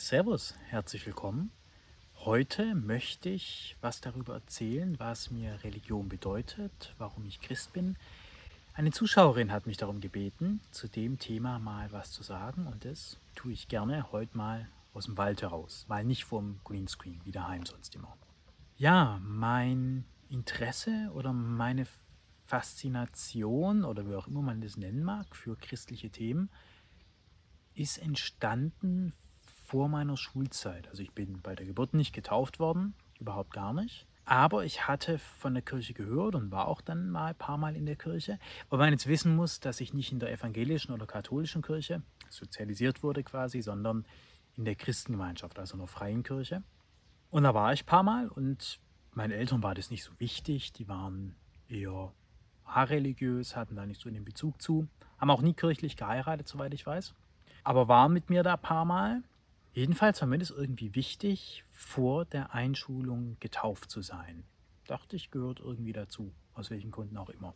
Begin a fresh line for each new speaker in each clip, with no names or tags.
Servus, herzlich willkommen. Heute möchte ich was darüber erzählen, was mir Religion bedeutet, warum ich Christ bin. Eine Zuschauerin hat mich darum gebeten, zu dem Thema mal was zu sagen und das tue ich gerne heute mal aus dem Wald heraus, mal nicht vom Greenscreen wie daheim sonst immer. Ja, mein Interesse oder meine Faszination oder wie auch immer man das nennen mag für christliche Themen ist entstanden vor meiner Schulzeit. Also ich bin bei der Geburt nicht getauft worden, überhaupt gar nicht. Aber ich hatte von der Kirche gehört und war auch dann mal ein paar Mal in der Kirche. Wobei man jetzt wissen muss, dass ich nicht in der evangelischen oder katholischen Kirche sozialisiert wurde quasi, sondern in der Christengemeinschaft, also in der freien Kirche. Und da war ich ein paar Mal und meinen Eltern war das nicht so wichtig. Die waren eher religiös, hatten da nicht so den Bezug zu, haben auch nie kirchlich geheiratet, soweit ich weiß. Aber waren mit mir da ein paar Mal Jedenfalls war mir das irgendwie wichtig, vor der Einschulung getauft zu sein. Dachte ich, gehört irgendwie dazu, aus welchen Gründen auch immer.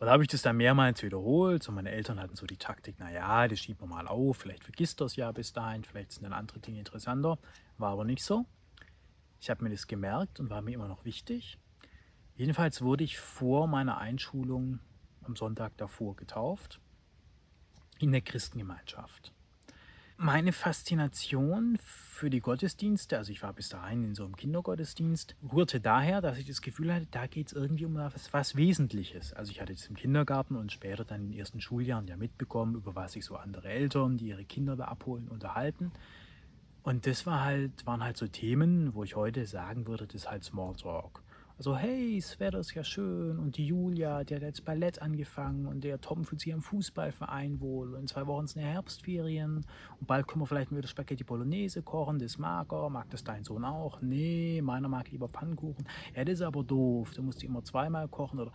Und da habe ich das dann mehrmals wiederholt. So meine Eltern hatten so die Taktik, naja, das schiebt man mal auf, vielleicht vergisst das ja bis dahin, vielleicht sind dann andere Dinge interessanter. War aber nicht so. Ich habe mir das gemerkt und war mir immer noch wichtig. Jedenfalls wurde ich vor meiner Einschulung am Sonntag davor getauft in der Christengemeinschaft meine Faszination für die Gottesdienste, also ich war bis dahin in so einem Kindergottesdienst, rührte daher, dass ich das Gefühl hatte, da geht es irgendwie um was, was, Wesentliches. Also ich hatte es im Kindergarten und später dann in den ersten Schuljahren ja mitbekommen, über was sich so andere Eltern, die ihre Kinder da abholen, unterhalten. Und das war halt, waren halt so Themen, wo ich heute sagen würde, das ist halt Smalltalk. Also, hey, das Wetter ist ja schön und die Julia, die hat jetzt Ballett angefangen und der Tom fühlt sich am Fußballverein wohl. Und in zwei Wochen sind ja Herbstferien und bald können wir vielleicht wieder Spaghetti Bolognese kochen, das mag er, mag das dein Sohn auch? Nee, meiner mag lieber Pannkuchen. Ja, das ist aber doof, du musst immer zweimal kochen oder...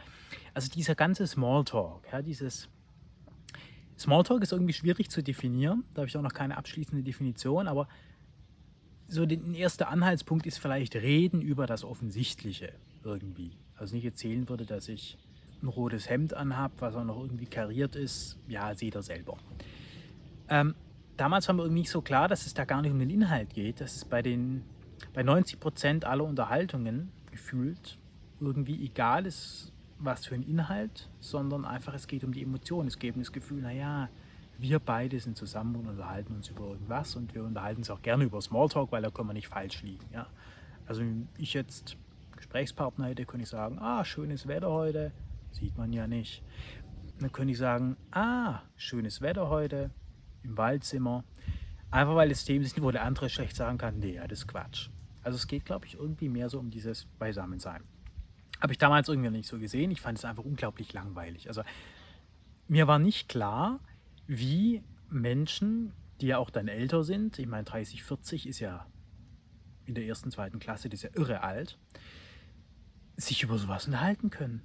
Also dieser ganze Smalltalk, ja, dieses... Smalltalk ist irgendwie schwierig zu definieren, da habe ich auch noch keine abschließende Definition, aber so der erste Anhaltspunkt ist vielleicht Reden über das Offensichtliche irgendwie. Also nicht erzählen würde, dass ich ein rotes Hemd anhabe, was auch noch irgendwie kariert ist. Ja, seht ihr selber. Ähm, damals war mir irgendwie nicht so klar, dass es da gar nicht um den Inhalt geht, dass es bei den bei 90 Prozent aller Unterhaltungen gefühlt irgendwie egal ist, was für ein Inhalt, sondern einfach es geht um die Emotion. Es geht um das Gefühl, naja, wir beide sind zusammen und unterhalten uns über irgendwas und wir unterhalten uns auch gerne über Smalltalk, weil da können wir nicht falsch liegen. Ja? Also ich jetzt Gesprächspartner hätte, könnte ich sagen, ah, schönes Wetter heute, sieht man ja nicht. Dann könnte ich sagen, ah, schönes Wetter heute, im Waldzimmer. Einfach weil es Themen sind, wo der andere schlecht sagen kann, nee, das ist Quatsch. Also es geht, glaube ich, irgendwie mehr so um dieses Beisammensein. Habe ich damals irgendwie nicht so gesehen. Ich fand es einfach unglaublich langweilig. Also mir war nicht klar, wie Menschen, die ja auch dann älter sind, ich meine 30, 40 ist ja in der ersten, zweiten Klasse, das ist ja irre alt, sich über sowas unterhalten können.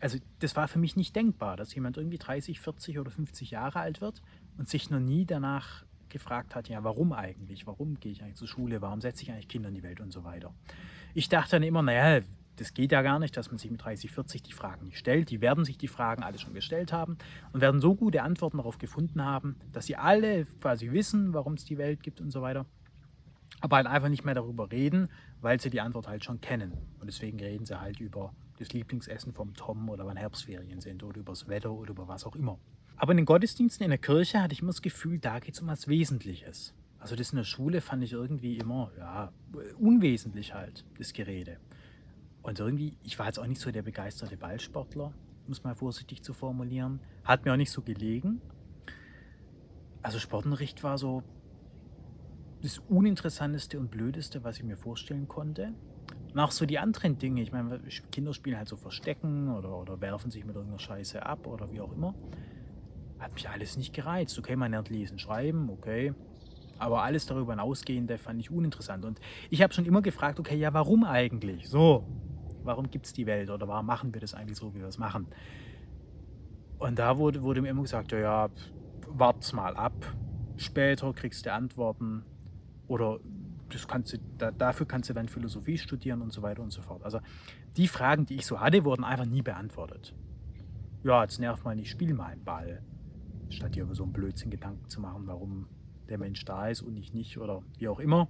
Also das war für mich nicht denkbar, dass jemand irgendwie 30, 40 oder 50 Jahre alt wird und sich noch nie danach gefragt hat, ja, warum eigentlich? Warum gehe ich eigentlich zur Schule? Warum setze ich eigentlich Kinder in die Welt und so weiter? Ich dachte dann immer, naja, das geht ja gar nicht, dass man sich mit 30, 40 die Fragen nicht stellt. Die werden sich die Fragen alle schon gestellt haben und werden so gute Antworten darauf gefunden haben, dass sie alle quasi wissen, warum es die Welt gibt und so weiter. Aber halt einfach nicht mehr darüber reden, weil sie die Antwort halt schon kennen. Und deswegen reden sie halt über das Lieblingsessen vom Tom oder wann Herbstferien sind oder über das Wetter oder über was auch immer. Aber in den Gottesdiensten in der Kirche hatte ich immer das Gefühl, da geht es um was Wesentliches. Also das in der Schule fand ich irgendwie immer, ja, unwesentlich halt, das Gerede. Und irgendwie, ich war jetzt auch nicht so der begeisterte Ballsportler, muss mal vorsichtig zu formulieren. Hat mir auch nicht so gelegen. Also Sportunterricht war so das Uninteressanteste und Blödeste, was ich mir vorstellen konnte. Und auch so die anderen Dinge, ich meine, Kinder spielen halt so Verstecken oder, oder werfen sich mit irgendeiner Scheiße ab oder wie auch immer. Hat mich alles nicht gereizt. Okay, man lernt lesen, schreiben, okay. Aber alles darüber hinausgehende fand ich uninteressant. Und ich habe schon immer gefragt, okay, ja, warum eigentlich? So, warum gibt es die Welt oder warum machen wir das eigentlich so, wie wir es machen? Und da wurde, wurde mir immer gesagt, ja, ja, wart's mal ab, später kriegst du Antworten oder das kannst du, da, dafür kannst du dann Philosophie studieren und so weiter und so fort. Also die Fragen, die ich so hatte, wurden einfach nie beantwortet. Ja, jetzt nervt mal nicht, spiel mal einen Ball. Statt dir über so einen Blödsinn Gedanken zu machen, warum der Mensch da ist und ich nicht oder wie auch immer.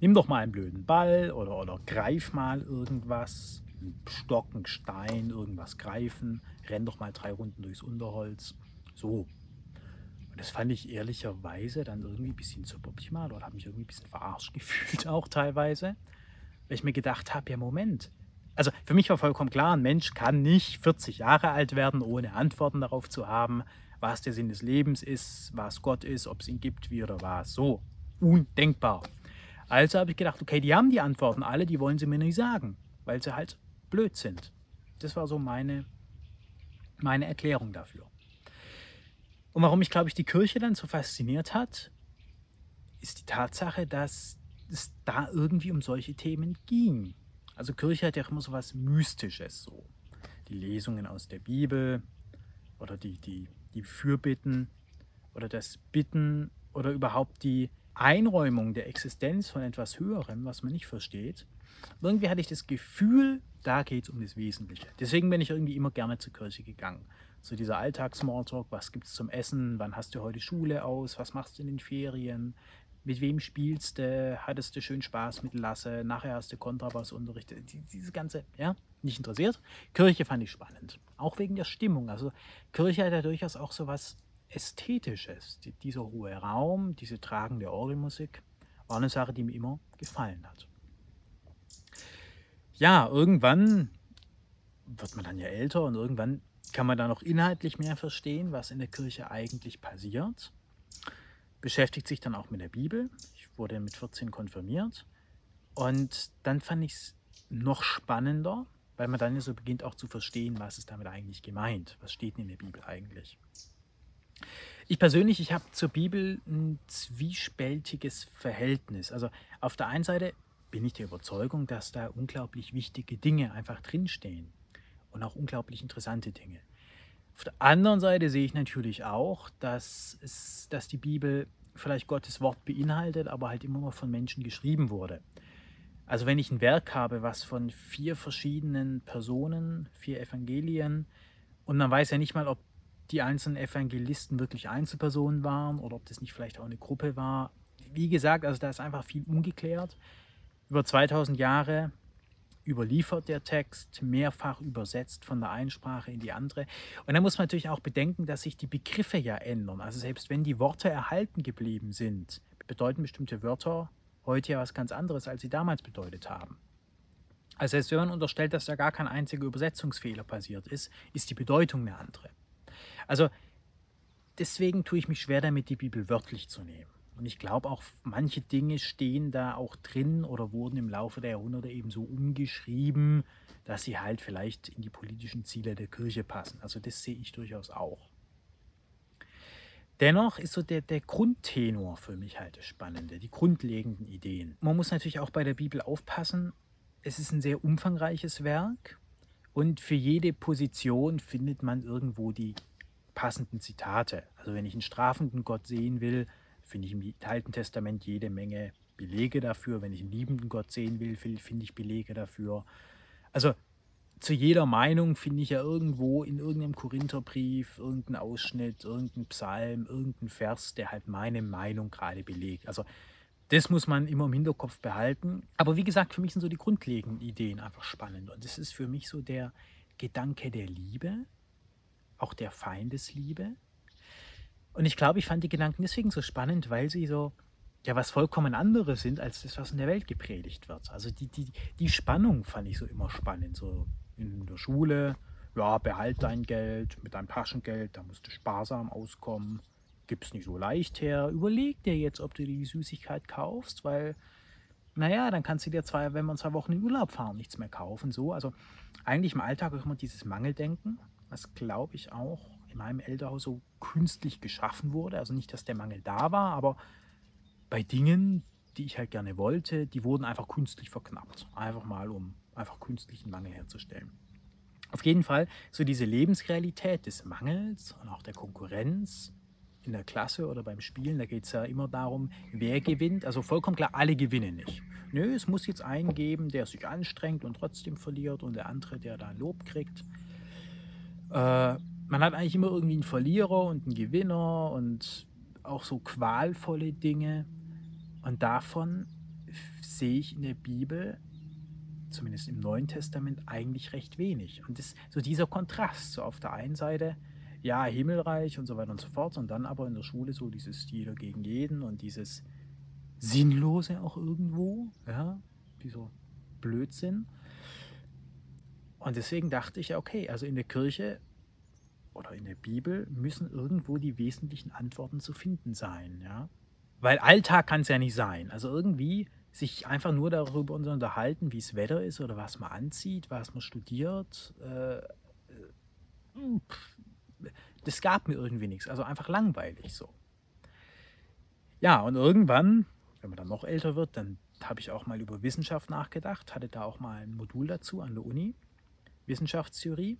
Nimm doch mal einen blöden Ball oder, oder greif mal irgendwas, einen Stock, einen Stein, irgendwas greifen, renn doch mal drei Runden durchs Unterholz. So. Das fand ich ehrlicherweise dann irgendwie ein bisschen suboptimal oder habe mich irgendwie ein bisschen verarscht gefühlt auch teilweise, weil ich mir gedacht habe, ja Moment, also für mich war vollkommen klar, ein Mensch kann nicht 40 Jahre alt werden, ohne Antworten darauf zu haben, was der Sinn des Lebens ist, was Gott ist, ob es ihn gibt, wie oder was. So, undenkbar. Also habe ich gedacht, okay, die haben die Antworten alle, die wollen sie mir nicht sagen, weil sie halt blöd sind. Das war so meine, meine Erklärung dafür. Und warum mich, glaube ich, die Kirche dann so fasziniert hat, ist die Tatsache, dass es da irgendwie um solche Themen ging. Also Kirche hat ja immer so was Mystisches, so die Lesungen aus der Bibel oder die, die, die Fürbitten oder das Bitten oder überhaupt die Einräumung der Existenz von etwas Höherem, was man nicht versteht. Irgendwie hatte ich das Gefühl, da geht es um das Wesentliche. Deswegen bin ich irgendwie immer gerne zur Kirche gegangen. So dieser Alltags-Smalltalk, was es zum Essen, wann hast du heute Schule aus, was machst du in den Ferien, mit wem spielst du, hattest du schön Spaß mit Lasse, nachher hast du Kontrabassunterricht, diese ganze, ja, nicht interessiert. Kirche fand ich spannend, auch wegen der Stimmung. Also Kirche hat ja durchaus auch so was Ästhetisches. Die, dieser hohe Raum, diese tragende Orgelmusik, war eine Sache, die mir immer gefallen hat. Ja, irgendwann wird man dann ja älter und irgendwann kann man dann auch inhaltlich mehr verstehen, was in der Kirche eigentlich passiert beschäftigt sich dann auch mit der Bibel. Ich wurde mit 14 konfirmiert. Und dann fand ich es noch spannender, weil man dann so beginnt auch zu verstehen, was ist damit eigentlich gemeint. Was steht in der Bibel eigentlich? Ich persönlich, ich habe zur Bibel ein zwiespältiges Verhältnis. Also auf der einen Seite bin ich der Überzeugung, dass da unglaublich wichtige Dinge einfach drinstehen und auch unglaublich interessante Dinge. Auf der anderen Seite sehe ich natürlich auch, dass, es, dass die Bibel vielleicht Gottes Wort beinhaltet, aber halt immer noch von Menschen geschrieben wurde. Also wenn ich ein Werk habe, was von vier verschiedenen Personen, vier Evangelien, und man weiß ja nicht mal, ob die einzelnen Evangelisten wirklich Einzelpersonen waren oder ob das nicht vielleicht auch eine Gruppe war. Wie gesagt, also da ist einfach viel ungeklärt. Über 2000 Jahre überliefert der Text, mehrfach übersetzt von der einen Sprache in die andere. Und da muss man natürlich auch bedenken, dass sich die Begriffe ja ändern. Also selbst wenn die Worte erhalten geblieben sind, bedeuten bestimmte Wörter heute ja was ganz anderes, als sie damals bedeutet haben. Also selbst wenn man unterstellt, dass da gar kein einziger Übersetzungsfehler passiert ist, ist die Bedeutung eine andere. Also deswegen tue ich mich schwer damit, die Bibel wörtlich zu nehmen. Und ich glaube auch, manche Dinge stehen da auch drin oder wurden im Laufe der Jahrhunderte eben so umgeschrieben, dass sie halt vielleicht in die politischen Ziele der Kirche passen. Also das sehe ich durchaus auch. Dennoch ist so der, der Grundtenor für mich halt das Spannende, die grundlegenden Ideen. Man muss natürlich auch bei der Bibel aufpassen, es ist ein sehr umfangreiches Werk und für jede Position findet man irgendwo die passenden Zitate. Also wenn ich einen strafenden Gott sehen will, finde ich im Alten Testament jede Menge Belege dafür. Wenn ich einen liebenden Gott sehen will, finde ich Belege dafür. Also zu jeder Meinung finde ich ja irgendwo in irgendeinem Korintherbrief irgendeinen Ausschnitt, irgendeinen Psalm, irgendeinen Vers, der halt meine Meinung gerade belegt. Also das muss man immer im Hinterkopf behalten. Aber wie gesagt, für mich sind so die grundlegenden Ideen einfach spannend. Und das ist für mich so der Gedanke der Liebe, auch der Feindesliebe, und ich glaube, ich fand die Gedanken deswegen so spannend, weil sie so ja was vollkommen anderes sind als das, was in der Welt gepredigt wird. Also die, die, die Spannung fand ich so immer spannend. So in der Schule, ja, behalt dein Geld mit deinem Taschengeld, da musst du sparsam auskommen. Gibt es nicht so leicht her. Überleg dir jetzt, ob du die Süßigkeit kaufst, weil, naja, dann kannst du dir zwei, wenn wir zwei Wochen in Urlaub fahren, nichts mehr kaufen. So, also eigentlich im Alltag auch immer dieses Mangeldenken, was glaube ich auch in meinem Elternhaus so künstlich geschaffen wurde. Also nicht, dass der Mangel da war, aber bei Dingen, die ich halt gerne wollte, die wurden einfach künstlich verknappt. Einfach mal, um einfach künstlichen Mangel herzustellen. Auf jeden Fall so diese Lebensrealität des Mangels und auch der Konkurrenz in der Klasse oder beim Spielen, da geht es ja immer darum, wer gewinnt. Also vollkommen klar, alle gewinnen nicht. Nö, es muss jetzt einen geben, der sich anstrengt und trotzdem verliert und der andere, der da Lob kriegt. Äh, man hat eigentlich immer irgendwie einen Verlierer und einen Gewinner und auch so qualvolle Dinge. Und davon sehe ich in der Bibel, zumindest im Neuen Testament, eigentlich recht wenig. Und das, so dieser Kontrast, so auf der einen Seite, ja, Himmelreich und so weiter und so fort, und dann aber in der Schule so dieses jeder gegen jeden und dieses Sinnlose auch irgendwo, ja, dieser Blödsinn. Und deswegen dachte ich, okay, also in der Kirche oder in der Bibel müssen irgendwo die wesentlichen Antworten zu finden sein, ja. Weil Alltag kann es ja nicht sein. Also irgendwie sich einfach nur darüber unterhalten, wie es Wetter ist oder was man anzieht, was man studiert. Äh, äh das gab mir irgendwie nichts. Also einfach langweilig so. Ja, und irgendwann, wenn man dann noch älter wird, dann habe ich auch mal über Wissenschaft nachgedacht, hatte da auch mal ein Modul dazu an der Uni, Wissenschaftstheorie.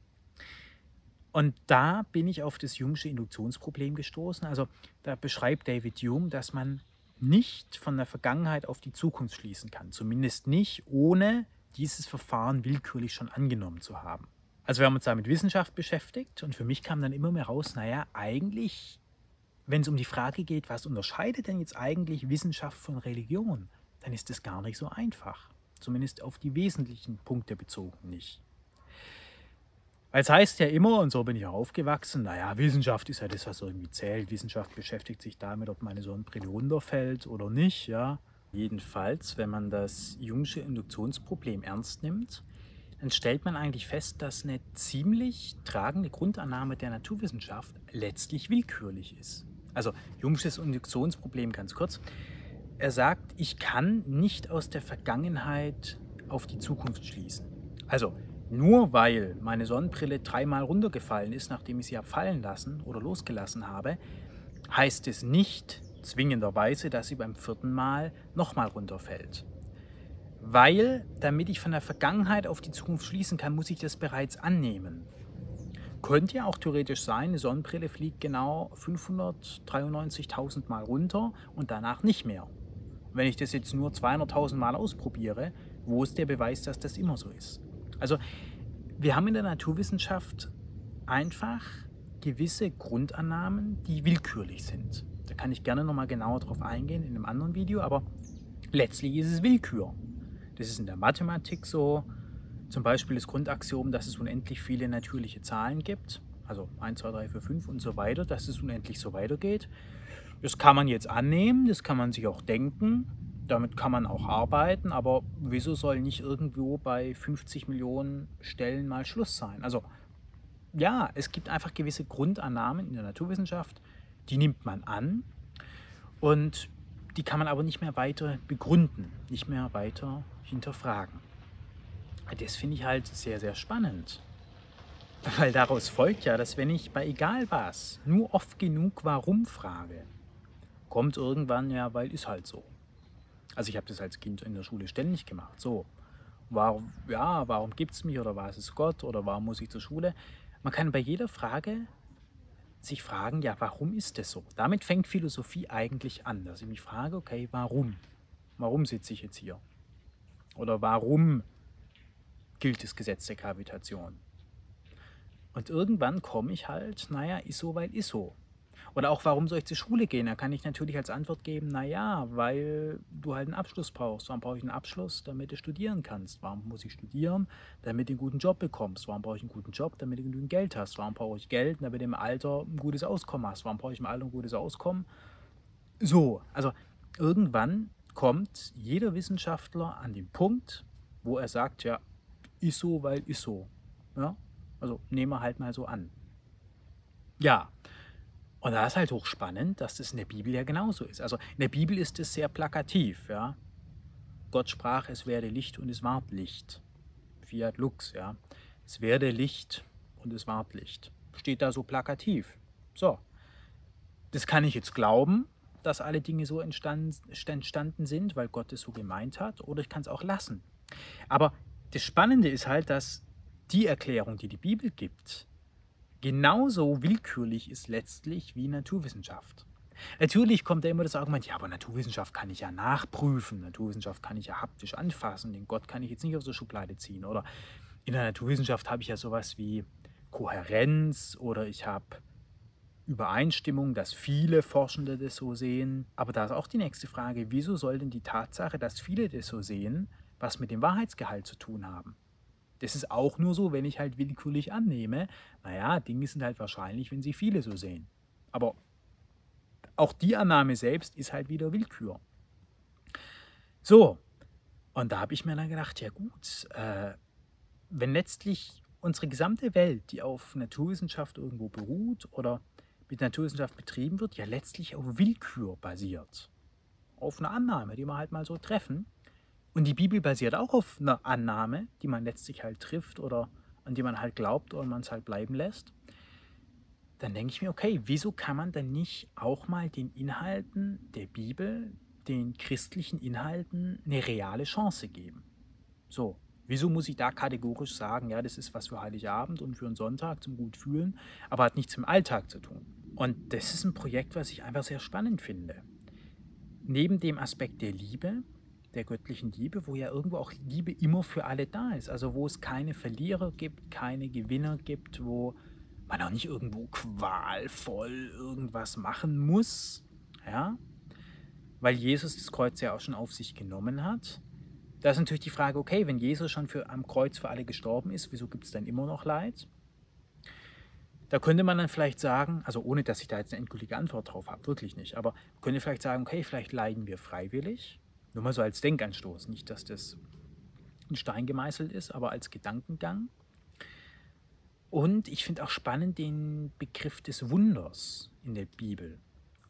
Und da bin ich auf das Jungsche Induktionsproblem gestoßen. Also da beschreibt David Hume, dass man nicht von der Vergangenheit auf die Zukunft schließen kann. Zumindest nicht, ohne dieses Verfahren willkürlich schon angenommen zu haben. Also wir haben uns da mit Wissenschaft beschäftigt und für mich kam dann immer mehr raus, naja, eigentlich, wenn es um die Frage geht, was unterscheidet denn jetzt eigentlich Wissenschaft von Religion, dann ist das gar nicht so einfach. Zumindest auf die wesentlichen Punkte bezogen nicht. Weil es heißt ja immer, und so bin ich auch aufgewachsen, naja, Wissenschaft ist ja das, was irgendwie zählt. Wissenschaft beschäftigt sich damit, ob meine Sonnenbrille runterfällt oder nicht. Ja. Jedenfalls, wenn man das Jungsche Induktionsproblem ernst nimmt, dann stellt man eigentlich fest, dass eine ziemlich tragende Grundannahme der Naturwissenschaft letztlich willkürlich ist. Also Jungsches Induktionsproblem ganz kurz. Er sagt, ich kann nicht aus der Vergangenheit auf die Zukunft schließen. Also nur weil meine Sonnenbrille dreimal runtergefallen ist, nachdem ich sie habe fallen lassen oder losgelassen habe, heißt es nicht zwingenderweise, dass sie beim vierten Mal nochmal runterfällt. Weil, damit ich von der Vergangenheit auf die Zukunft schließen kann, muss ich das bereits annehmen. Könnte ja auch theoretisch sein, eine Sonnenbrille fliegt genau 593.000 Mal runter und danach nicht mehr. Wenn ich das jetzt nur 200.000 Mal ausprobiere, wo ist der Beweis, dass das immer so ist? Also wir haben in der Naturwissenschaft einfach gewisse Grundannahmen, die willkürlich sind. Da kann ich gerne nochmal genauer drauf eingehen in einem anderen Video, aber letztlich ist es Willkür. Das ist in der Mathematik so. Zum Beispiel das Grundaxiom, dass es unendlich viele natürliche Zahlen gibt. Also 1, 2, 3, 4, 5 und so weiter, dass es unendlich so weitergeht. Das kann man jetzt annehmen, das kann man sich auch denken damit kann man auch arbeiten, aber wieso soll nicht irgendwo bei 50 Millionen Stellen mal Schluss sein? Also ja, es gibt einfach gewisse Grundannahmen in der Naturwissenschaft, die nimmt man an und die kann man aber nicht mehr weiter begründen, nicht mehr weiter hinterfragen. Das finde ich halt sehr, sehr spannend. Weil daraus folgt ja, dass wenn ich bei egal was nur oft genug warum frage, kommt irgendwann ja, weil ist halt so. Also ich habe das als Kind in der Schule ständig gemacht. So, warum, ja, warum gibt es mich oder was ist Gott oder warum muss ich zur Schule? Man kann bei jeder Frage sich fragen, ja, warum ist das so? Damit fängt Philosophie eigentlich an, dass ich mich frage, okay, warum? Warum sitze ich jetzt hier? Oder warum gilt das Gesetz der Gravitation? Und irgendwann komme ich halt, naja, ist so, weil ist so. Oder auch, warum soll ich zur Schule gehen? Da kann ich natürlich als Antwort geben, naja, weil du halt einen Abschluss brauchst. Warum brauche ich einen Abschluss? Damit du studieren kannst. Warum muss ich studieren? Damit du einen guten Job bekommst. Warum brauche ich einen guten Job? Damit du genügend Geld hast. Warum brauche ich Geld? Damit du im Alter ein gutes Auskommen hast. Warum brauche ich im Alter ein gutes Auskommen? So, also irgendwann kommt jeder Wissenschaftler an den Punkt, wo er sagt, ja, ist so, weil ist so. Ja? Also nehmen wir halt mal so an. Ja, und da ist halt hochspannend, dass das in der Bibel ja genauso ist. Also in der Bibel ist es sehr plakativ, ja. Gott sprach, es werde Licht und es ward Licht. Fiat Lux, ja. Es werde Licht und es ward Licht. Steht da so plakativ. So. Das kann ich jetzt glauben, dass alle Dinge so entstanden, entstanden sind, weil Gott es so gemeint hat, oder ich kann es auch lassen. Aber das Spannende ist halt, dass die Erklärung, die die Bibel gibt, genauso willkürlich ist letztlich wie Naturwissenschaft. Natürlich kommt da immer das Argument, ja, aber Naturwissenschaft kann ich ja nachprüfen, Naturwissenschaft kann ich ja haptisch anfassen, den Gott kann ich jetzt nicht aus der Schublade ziehen. Oder in der Naturwissenschaft habe ich ja sowas wie Kohärenz oder ich habe Übereinstimmung, dass viele Forschende das so sehen. Aber da ist auch die nächste Frage, wieso soll denn die Tatsache, dass viele das so sehen, was mit dem Wahrheitsgehalt zu tun haben? Das ist auch nur so, wenn ich halt willkürlich annehme, naja, Dinge sind halt wahrscheinlich, wenn sie viele so sehen. Aber auch die Annahme selbst ist halt wieder Willkür. So, und da habe ich mir dann gedacht, ja gut, äh, wenn letztlich unsere gesamte Welt, die auf Naturwissenschaft irgendwo beruht oder mit Naturwissenschaft betrieben wird, ja letztlich auf Willkür basiert. Auf einer Annahme, die wir halt mal so treffen. Und die Bibel basiert auch auf einer Annahme, die man letztlich halt trifft oder an die man halt glaubt oder man es halt bleiben lässt. Dann denke ich mir, okay, wieso kann man dann nicht auch mal den Inhalten der Bibel, den christlichen Inhalten eine reale Chance geben? So, Wieso muss ich da kategorisch sagen, ja, das ist was für Heiligabend und für einen Sonntag zum Gutfühlen, aber hat nichts im Alltag zu tun? Und das ist ein Projekt, was ich einfach sehr spannend finde. Neben dem Aspekt der Liebe, der göttlichen Liebe, wo ja irgendwo auch Liebe immer für alle da ist, also wo es keine Verlierer gibt, keine Gewinner gibt, wo man auch nicht irgendwo qualvoll irgendwas machen muss, ja, weil Jesus das Kreuz ja auch schon auf sich genommen hat da ist natürlich die Frage, okay, wenn Jesus schon für, am Kreuz für alle gestorben ist, wieso gibt es dann immer noch Leid? Da könnte man dann vielleicht sagen, also ohne dass ich da jetzt eine endgültige Antwort drauf habe, wirklich nicht, aber könnte vielleicht sagen, okay, vielleicht leiden wir freiwillig. Nur mal so als Denkanstoß, nicht, dass das in Stein gemeißelt ist, aber als Gedankengang. Und ich finde auch spannend den Begriff des Wunders in der Bibel.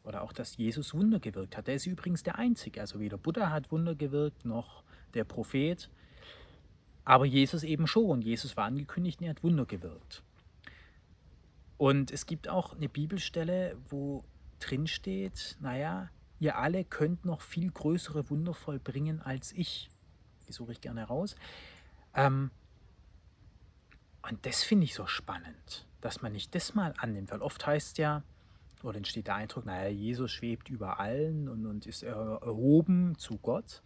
Oder auch, dass Jesus Wunder gewirkt hat. Der ist übrigens der Einzige. Also weder Buddha hat Wunder gewirkt, noch der Prophet. Aber Jesus eben schon. Jesus war angekündigt und er hat Wunder gewirkt. Und es gibt auch eine Bibelstelle, wo drin steht, naja, ihr alle könnt noch viel größere Wunder vollbringen als ich. Die suche ich gerne raus. Ähm, und das finde ich so spannend, dass man nicht das mal annimmt, weil oft heißt ja, oder entsteht der Eindruck, naja, Jesus schwebt über allen und, und ist erhoben zu Gott.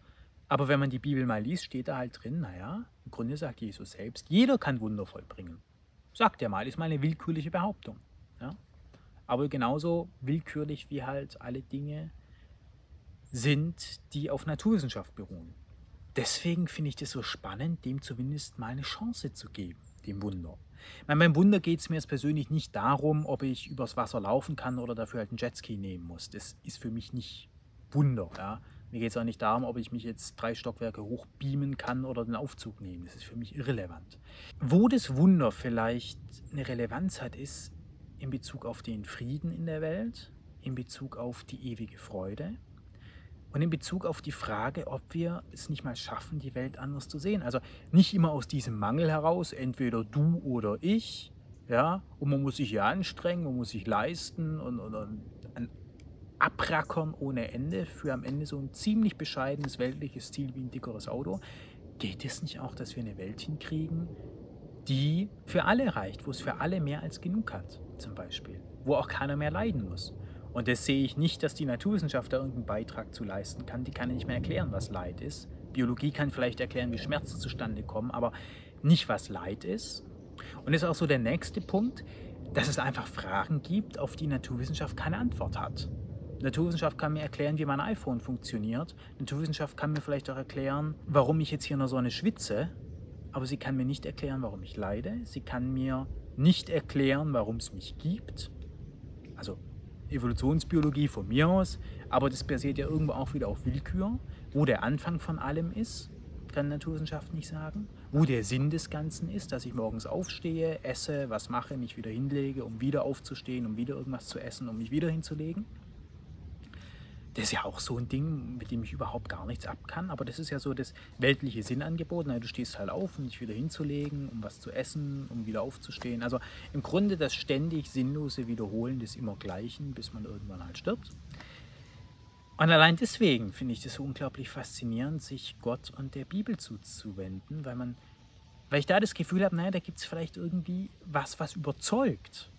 Aber wenn man die Bibel mal liest, steht da halt drin, naja, im Grunde sagt Jesus selbst, jeder kann Wunder vollbringen. Sagt er mal, ist mal eine willkürliche Behauptung. Ja? Aber genauso willkürlich wie halt alle Dinge sind, die auf Naturwissenschaft beruhen. Deswegen finde ich das so spannend, dem zumindest mal eine Chance zu geben, dem Wunder. Meine, beim Wunder geht es mir jetzt persönlich nicht darum, ob ich übers Wasser laufen kann oder dafür halt einen Jetski nehmen muss. Das ist für mich nicht Wunder. Ja? Mir geht es auch nicht darum, ob ich mich jetzt drei Stockwerke hochbeamen kann oder den Aufzug nehmen. Das ist für mich irrelevant. Wo das Wunder vielleicht eine Relevanz hat, ist in Bezug auf den Frieden in der Welt, in Bezug auf die ewige Freude und in Bezug auf die Frage, ob wir es nicht mal schaffen, die Welt anders zu sehen. Also nicht immer aus diesem Mangel heraus, entweder du oder ich, ja, und man muss sich ja anstrengen, man muss sich leisten und, und, und abrackern ohne Ende für am Ende so ein ziemlich bescheidenes weltliches Ziel wie ein dickeres Auto. Geht es nicht auch, dass wir eine Welt hinkriegen, die für alle reicht, wo es für alle mehr als genug hat, zum Beispiel, wo auch keiner mehr leiden muss? Und das sehe ich nicht, dass die Naturwissenschaft da irgendeinen Beitrag zu leisten kann. Die kann nicht mehr erklären, was Leid ist. Biologie kann vielleicht erklären, wie Schmerzen zustande kommen, aber nicht, was Leid ist. Und das ist auch so der nächste Punkt, dass es einfach Fragen gibt, auf die Naturwissenschaft keine Antwort hat. Naturwissenschaft kann mir erklären, wie mein iPhone funktioniert. Naturwissenschaft kann mir vielleicht auch erklären, warum ich jetzt hier in der Sonne schwitze. Aber sie kann mir nicht erklären, warum ich leide. Sie kann mir nicht erklären, warum es mich gibt. Also Evolutionsbiologie von mir aus. Aber das basiert ja irgendwo auch wieder auf Willkür. Wo der Anfang von allem ist, kann Naturwissenschaft nicht sagen. Wo der Sinn des Ganzen ist, dass ich morgens aufstehe, esse, was mache, mich wieder hinlege, um wieder aufzustehen, um wieder irgendwas zu essen, um mich wieder hinzulegen das ist ja auch so ein Ding, mit dem ich überhaupt gar nichts ab kann. Aber das ist ja so das weltliche Sinnangebot. Na, du stehst halt auf, um dich wieder hinzulegen, um was zu essen, um wieder aufzustehen. Also im Grunde das ständig sinnlose Wiederholen des Immergleichen, bis man irgendwann halt stirbt. Und allein deswegen finde ich das so unglaublich faszinierend, sich Gott und der Bibel zuzuwenden, weil man, weil ich da das Gefühl habe, naja, da gibt es vielleicht irgendwie was, was überzeugt.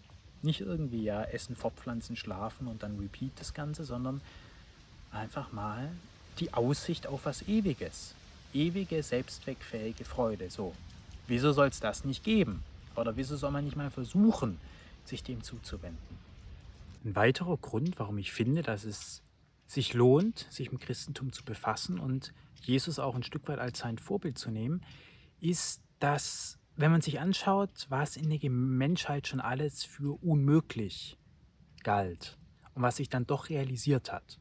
Nicht irgendwie, ja, essen, fortpflanzen, schlafen und dann repeat das Ganze, sondern einfach mal die Aussicht auf was Ewiges. Ewige, selbstzweckfähige Freude. So. Wieso soll es das nicht geben? Oder wieso soll man nicht mal versuchen, sich dem zuzuwenden? Ein weiterer Grund, warum ich finde, dass es sich lohnt, sich mit Christentum zu befassen und Jesus auch ein Stück weit als sein Vorbild zu nehmen, ist, dass, wenn man sich anschaut, was in der Menschheit schon alles für unmöglich galt und was sich dann doch realisiert hat.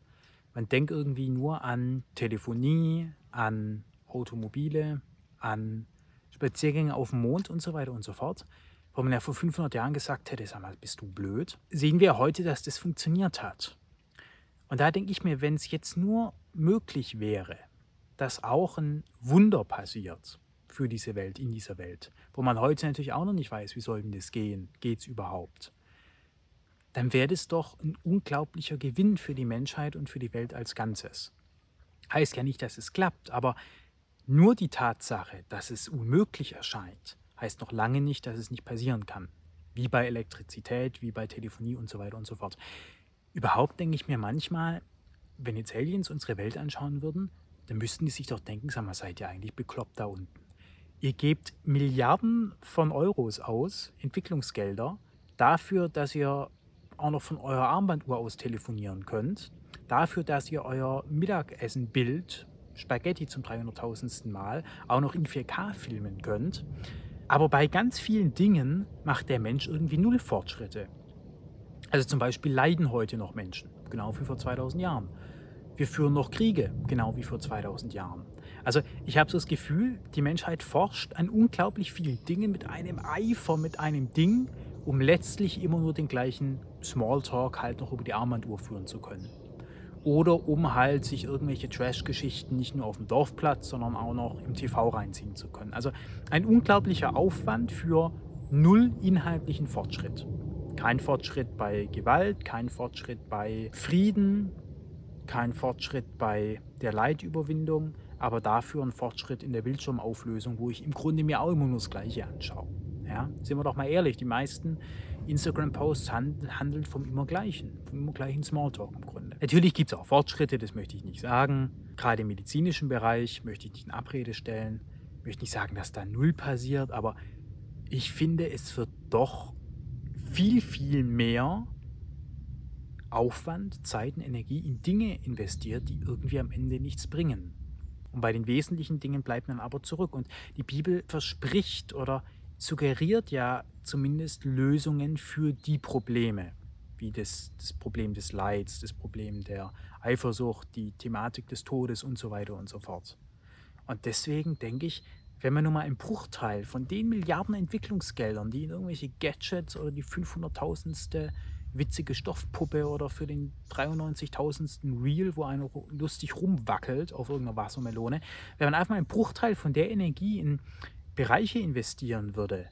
Man denkt irgendwie nur an Telefonie, an Automobile, an Spaziergänge auf dem Mond und so weiter und so fort, wo man ja vor 500 Jahren gesagt hätte, sag mal, bist du blöd, sehen wir heute, dass das funktioniert hat. Und da denke ich mir, wenn es jetzt nur möglich wäre, dass auch ein Wunder passiert für diese Welt, in dieser Welt, wo man heute natürlich auch noch nicht weiß, wie soll denn das gehen, geht es überhaupt, dann wäre das doch ein unglaublicher Gewinn für die Menschheit und für die Welt als Ganzes. Heißt ja nicht, dass es klappt, aber nur die Tatsache, dass es unmöglich erscheint, heißt noch lange nicht, dass es nicht passieren kann. Wie bei Elektrizität, wie bei Telefonie und so weiter und so fort. Überhaupt denke ich mir manchmal, wenn jetzt Aliens unsere Welt anschauen würden, dann müssten die sich doch denken, sag mal, seid ihr eigentlich bekloppt da unten? Ihr gebt Milliarden von Euros aus, Entwicklungsgelder, dafür, dass ihr auch noch von eurer Armbanduhr aus telefonieren könnt, dafür, dass ihr euer Mittagessen-Bild, Spaghetti zum 300.000. Mal, auch noch in 4K filmen könnt. Aber bei ganz vielen Dingen macht der Mensch irgendwie null Fortschritte. Also zum Beispiel leiden heute noch Menschen, genau wie vor 2000 Jahren. Wir führen noch Kriege, genau wie vor 2000 Jahren. Also ich habe so das Gefühl, die Menschheit forscht an unglaublich vielen Dingen mit einem Eifer, mit einem Ding, um letztlich immer nur den gleichen Smalltalk halt noch über die Armbanduhr führen zu können. Oder um halt sich irgendwelche Trash-Geschichten nicht nur auf dem Dorfplatz, sondern auch noch im TV reinziehen zu können. Also ein unglaublicher Aufwand für null inhaltlichen Fortschritt. Kein Fortschritt bei Gewalt, kein Fortschritt bei Frieden, kein Fortschritt bei der Leidüberwindung, aber dafür ein Fortschritt in der Bildschirmauflösung, wo ich im Grunde mir auch immer nur das Gleiche anschaue. Ja, sind wir doch mal ehrlich, die meisten Instagram-Posts handeln vom immer gleichen, vom immer gleichen Smalltalk im Grunde. Natürlich gibt es auch Fortschritte, das möchte ich nicht sagen. Gerade im medizinischen Bereich möchte ich nicht in Abrede stellen, möchte nicht sagen, dass da null passiert, aber ich finde, es wird doch viel, viel mehr Aufwand, Zeit und Energie in Dinge investiert, die irgendwie am Ende nichts bringen. Und bei den wesentlichen Dingen bleibt man aber zurück. Und die Bibel verspricht oder suggeriert ja zumindest Lösungen für die Probleme, wie das, das Problem des Leids, das Problem der Eifersucht, die Thematik des Todes und so weiter und so fort. Und deswegen denke ich, wenn man nur mal einen Bruchteil von den Milliarden Entwicklungsgeldern, die in irgendwelche Gadgets oder die 500.000ste witzige Stoffpuppe oder für den 93.000. Reel, wo einer lustig rumwackelt auf irgendeiner Wassermelone, wenn man einfach mal einen Bruchteil von der Energie in Bereiche investieren würde,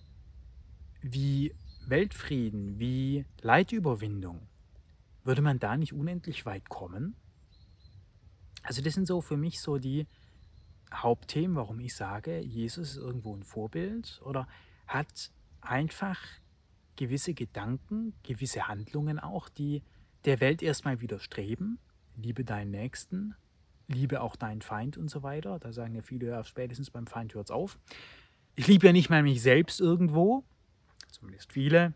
wie Weltfrieden, wie Leidüberwindung, würde man da nicht unendlich weit kommen? Also das sind so für mich so die Hauptthemen, warum ich sage, Jesus ist irgendwo ein Vorbild oder hat einfach gewisse Gedanken, gewisse Handlungen auch, die der Welt erstmal widerstreben. Liebe deinen Nächsten, liebe auch deinen Feind und so weiter. Da sagen ja viele, ja, spätestens beim Feind hört es auf. Ich liebe ja nicht mal mich selbst irgendwo, zumindest viele.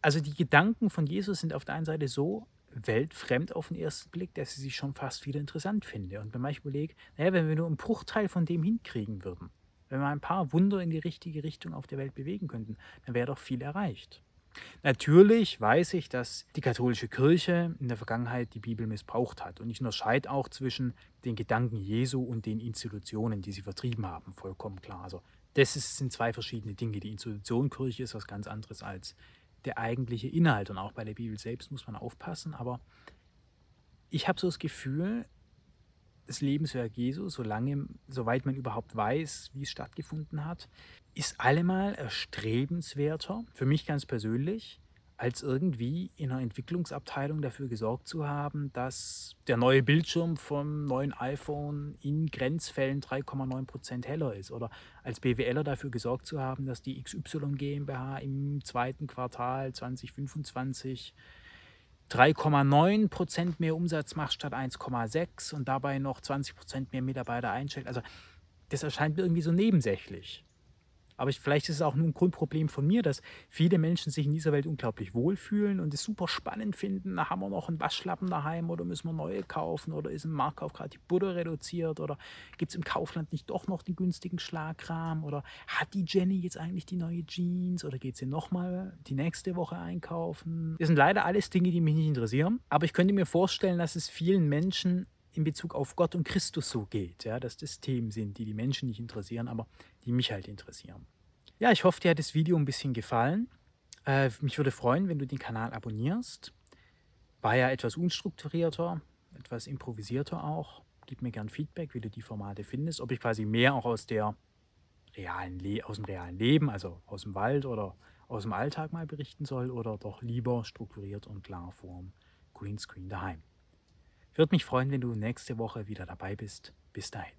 Also die Gedanken von Jesus sind auf der einen Seite so weltfremd auf den ersten Blick, dass ich sie schon fast wieder interessant finde. Und wenn man überlege, naja, wenn wir nur einen Bruchteil von dem hinkriegen würden, wenn wir ein paar Wunder in die richtige Richtung auf der Welt bewegen könnten, dann wäre doch viel erreicht. Natürlich weiß ich, dass die katholische Kirche in der Vergangenheit die Bibel missbraucht hat. Und ich unterscheide auch zwischen den Gedanken Jesu und den Institutionen, die sie vertrieben haben, vollkommen klar. Also das sind zwei verschiedene Dinge. Die Institution Kirche ist was ganz anderes als der eigentliche Inhalt. Und auch bei der Bibel selbst muss man aufpassen. Aber ich habe so das Gefühl, das Lebenswerk Jesu, solange, soweit man überhaupt weiß, wie es stattgefunden hat, ist allemal erstrebenswerter, für mich ganz persönlich, als irgendwie in einer Entwicklungsabteilung dafür gesorgt zu haben, dass der neue Bildschirm vom neuen iPhone in Grenzfällen 3,9% heller ist. Oder als BWLer dafür gesorgt zu haben, dass die XY GmbH im zweiten Quartal 2025 3,9 Prozent mehr Umsatz macht statt 1,6 und dabei noch 20 Prozent mehr Mitarbeiter einstellt. Also das erscheint mir irgendwie so nebensächlich. Aber ich, vielleicht ist es auch nur ein Grundproblem von mir, dass viele Menschen sich in dieser Welt unglaublich wohlfühlen und es super spannend finden. Da haben wir noch einen Waschlappen daheim oder müssen wir neue kaufen oder ist im Marktkauf gerade die Butter reduziert oder gibt es im Kaufland nicht doch noch den günstigen Schlagrahmen oder hat die Jenny jetzt eigentlich die neue Jeans oder geht sie nochmal die nächste Woche einkaufen? Das sind leider alles Dinge, die mich nicht interessieren. Aber ich könnte mir vorstellen, dass es vielen Menschen in Bezug auf Gott und Christus so geht, ja, dass das Themen sind, die die Menschen nicht interessieren, aber die mich halt interessieren. Ja, ich hoffe, dir hat das Video ein bisschen gefallen. Äh, mich würde freuen, wenn du den Kanal abonnierst. War ja etwas unstrukturierter, etwas improvisierter auch. Gib mir gern Feedback, wie du die Formate findest, ob ich quasi mehr auch aus der realen Le aus dem realen Leben, also aus dem Wald oder aus dem Alltag mal berichten soll oder doch lieber strukturiert und klar vorm Greenscreen daheim. Würde mich freuen, wenn du nächste Woche wieder dabei bist. Bis dahin.